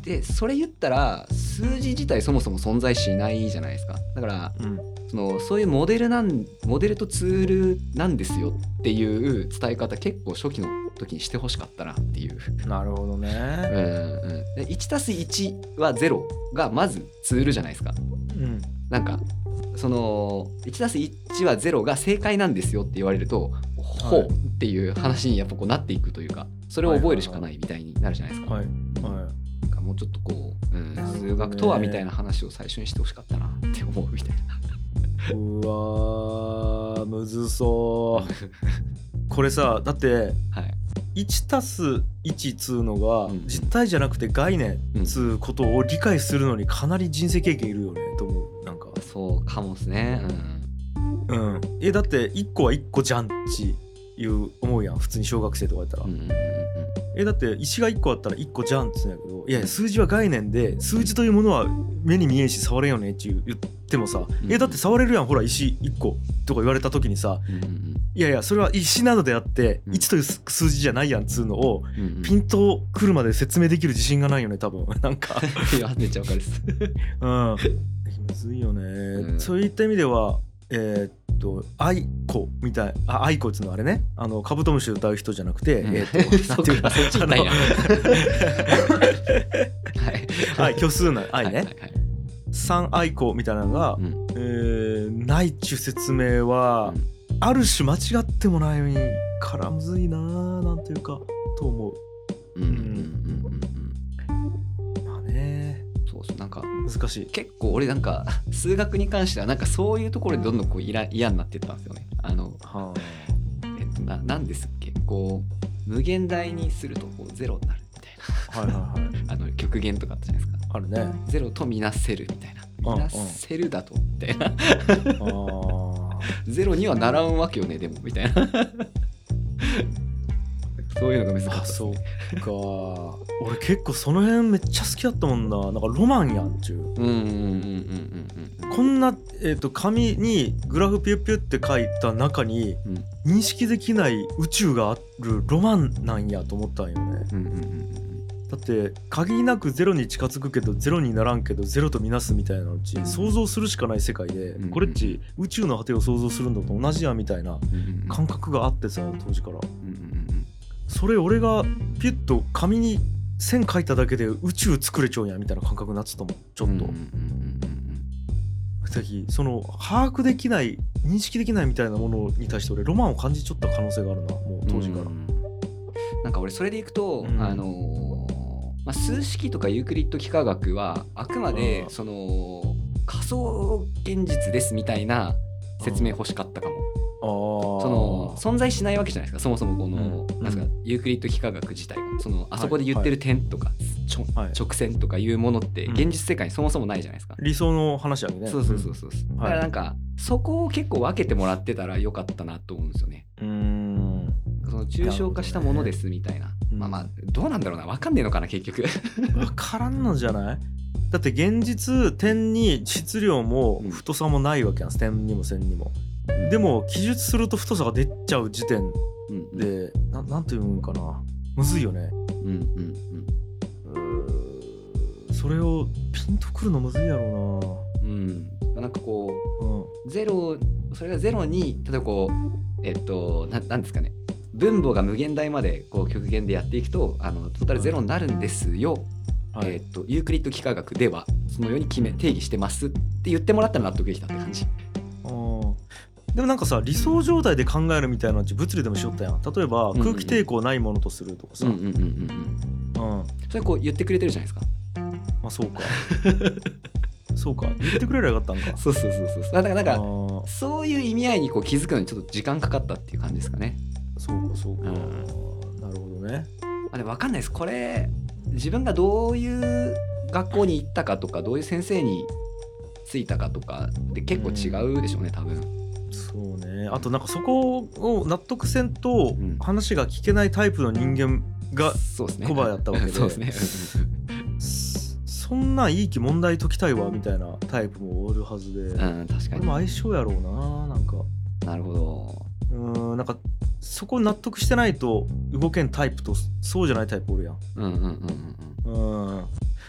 でそれ言ったら数字自体そもそも存在しないじゃないですか。だからうんそのそういうモデルなんモデルとツールなんですよっていう伝え方結構初期の時にしてほしかったなっていう。なるほどうんねうん、で 1+1 は0がまずツールじゃないですか。うんなんかその 1+1 は0が正解なんですよって言われるとほうっていう話にやっぱこうなっていくというかそれを覚えるしかないみたいになるじゃないですか。はいはいもうちょっとこう、うん。数学とはみたいな話を最初にしてほしかったな。って思うみたいな。うわーむずそう。これさだってはい。1たす1つうのがうん。実体じゃなくて概念つうことを理解するのにかなり人生経験いるよねと思うなんか。そうかもですね。うん。えだって1個は1個じゃんちいう思うやん普通に小学生とかやったら、うん。えだって石が1個あったら1個じゃんって言うんだけどいやいや数字は概念で数字というものは目に見えんし触れんよねって言ってもさ、うん。えだって触れるやんほら石1個とか言われた時にさ。うんうんいやいやそれは石なのであってうん。1という数字じゃないやんっつうのをピンとくるまで説明できる自信がないよね多分。なんか。いやめっちゃわかるです。うん。むずいよね、ん。そういった意味ではえーっと愛子みたいあ愛子っつうのはあれね。あのカブトムシ歌う人じゃなくて、うん。えーっとそうかなんていうかそっち行ったんや。はい。はい虚数の愛ね、はいはいはい。三愛子みたいなのが、うん。えーないっちゅう説明は、うん。ある種間違ってもないからむずいなあなんていうかと思う。うん。うんそうそうなんか難しい結構俺なんか 数学に関してはなんかそういうところでどんどんこういら嫌になってったんですよね。あのはえっとななんですっけ？こう無限大にするとこうゼロになるみたいあはいはいはいな あの極限とかあったじゃないですか。あるねゼロとみなせるみたいな。うんみなせるだとみたいな。ゼロにはならんわけよねでもみたいな。そういうのが難しかったあですね。そうか。俺結構その辺めっちゃ好きだったもんな。なんかロマンやんちゅう。こんな、えー、と紙にグラフピュッピュって書いた中にうん。認識できない宇宙があるロマンなんやと思ったんよね。うんうんうんうんだって限りなくゼロに近づくけどゼロにならんけどゼロとみなすみたいなうち想像するしかない世界で、うんこれっち宇宙の果てを想像するのと同じやみたいな感覚があってさ当時からそれ俺がピュッと紙に線書いただけで宇宙作れちゃうんやみたいな感覚になってたもんちょっと、ぜひその把握できない認識できないみたいなものに対して俺ロマンを感じちゃった可能性があるなもう当時から、うん。なんか俺それでいくと、うん。あのーまあ、数式とかユークリッド幾何学はあくまでうん。その仮想現実ですみたいな説明欲しかったかも。その存在しないわけじゃないですか。そもそもこの、うん。なんかうユークリッド幾何学自体がそのあそこで言ってる点とか、ちょはい。直線とかいうものってうん。現実世界にそもそもないじゃないですか。理想の話やけどね。そうそうそうそう、だからなんかそこを結構分けてもらってたらよかったなと思うんですよね。うーん。その抽象化したものですみたいな。うん。まあまあどうなんだろうな。分かんねえのかな結局。分からんのじゃない？だって現実点に質量もうん。太さもないわけやん。点にも線にもでも記述すると太さが出ちゃう時点うんうん。でななんていうんかな。むずいよね。うんうんうーそれをピンとくるのむずいやろうんうん。なんかこうなうん。うゼロそれがゼロに例えばこうえっとななんですかね。分母が無限大までこう極限でやっていくとあのトータルゼロになるんですよ。はい。えっとユークリッド幾何学ではそのように決め定義してますって言ってもらったら納得できたって感じ。うんでもなんかさ理想状態で考えるみたいなのって物理でもしよったやん。例えばんうん空気抵抗ないものとするとかさ、うんうんうんうんうん。うん。それこう言ってくれてるじゃないですか。まあそうか。そうか。言ってくれりゃよかったんか。そうそうそうそう。だからなんあかー。そういう意味合いにこう気づくのにちょっと時間かかったっていう感じですかね。そうかそうか、うん。なるほどね。あでも分かんないです。これ自分がどういう学校に行ったかとかどういう先生についたかとかで結構違うでしょうね多分。そうねあとなんかそこを納得せんとうん話が聞けないタイプの人間が、そうですね。コバやったわけで そうですね。そ そんなんいい気問題解きたいわみたいなタイプもおるはずで、うん、うん確かに。これも相性やろうななんかなるほど。うーんなんかそこ納得してないと動けんタイプとそうじゃないタイプおるやんうんうんうんうんうん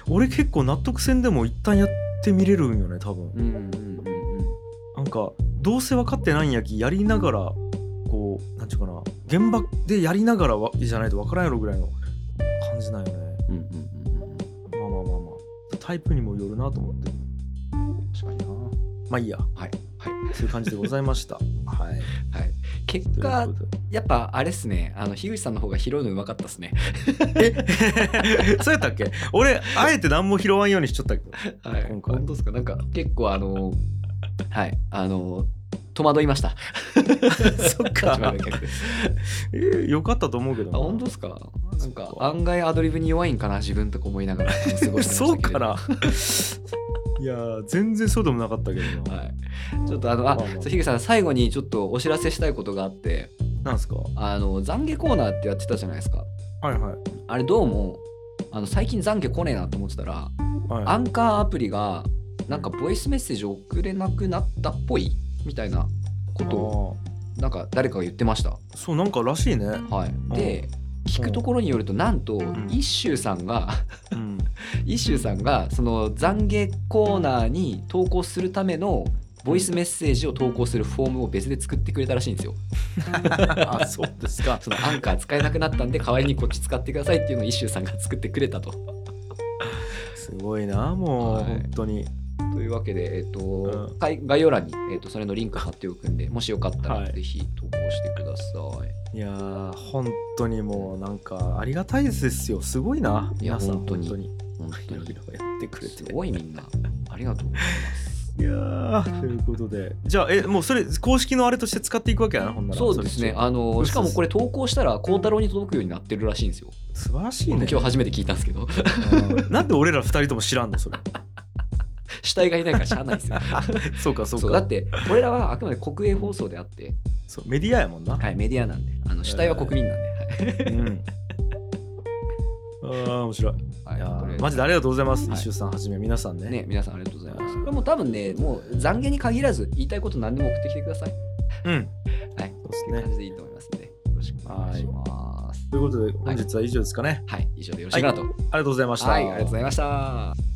俺結構納得せんでも一旦やってみれるんよね多分うん。うんうんうんうんなんかどうせ分かってないんやきやりながらこうなんちゅうかな現場でやりながらわじゃないと分からんやろぐらいの感じなんよねうんうんうん。まあまあまあまあタイプにもよるなと思って確かにな。まあいいやはい。そういう感じでございました。はい。はい、結果やっぱあれっすねあの樋口さんの方が拾うのうまかったっすね そうやったっけ？俺、あえて何も拾わんようにしちゃったけど。はい今回本当ですか？なんか結構あの はい。あの戸惑いました。そっか。えーよかったと思うけどあな。本当ですか？なんか案外アドリブに弱いんかな自分とか思いながら。過ごして。そうかな。いやー、全然そうでもなかったけどな。はい。ちょっとあのあ、まあまあ。そう樋口さん最後にちょっとお知らせしたいことがあって。なんすか？はあの懺悔コーナーってやってたじゃないですか。いはい。あれどうもあの最近懺悔来ねえなと思ってたらはい、アンカーアプリがなんかボイスメッセージ送れなくなったっぽいみたいなことをなんか誰かが言ってました。そう、なんからしいね。はい、で聞くところによるとなんとん一周さんがうん。一周さんがその懺悔コーナーに投稿するためのボイスメッセージを投稿するフォームを別で作ってくれたらしいんですよ。あ、そうですか。そのアンカー使えなくなったんで代わりにこっち使ってくださいっていうのを一周さんが作ってくれたと。すごいな、もう、はい本当に。というわけで、えっとうん概概要欄に、えっとそれのリンク貼っておくんで、もしよかったはいらぜひ投稿してください。いやー、本当にもう、なんか、ありがたいですよ。すごいな。いや皆さん、本当に本当に。本い。ろいろやってくれて。すごいみんな。ありがとうございます。いやー、ということで。じゃあ、え、もうそれ、公式のあれとして使っていくわけやな、ほんなら。そうですね。れあのしかもこれ投稿したら孝太郎に届くようになってるらしいんですよ。素晴らしいね。今日初めて聞いたんですけど、うんなんで俺ら二人とも知らんの、それ。死体がいないからしゃあないですよ。そうか、そうか。だって俺らはあくまで国営放送であって、そうメディアやもんな。はい、メディアなんで、あの主体は国民なんで。はいうん。ああ、面白い。はいマジでありがとうございます。はい一周さんはじめ皆さんね。ね、皆さんありがとうございます。これもう多分ね、もう懺悔に限らず言いたいこと何でも送ってきてください。うん。はい。そうですねいう感。じでいいと思いますので、よろしくお願いします。ということで、本日は以上ですかね。はい、以上でよろしいかなと。ありがとうございました。はい、ありがとうございました。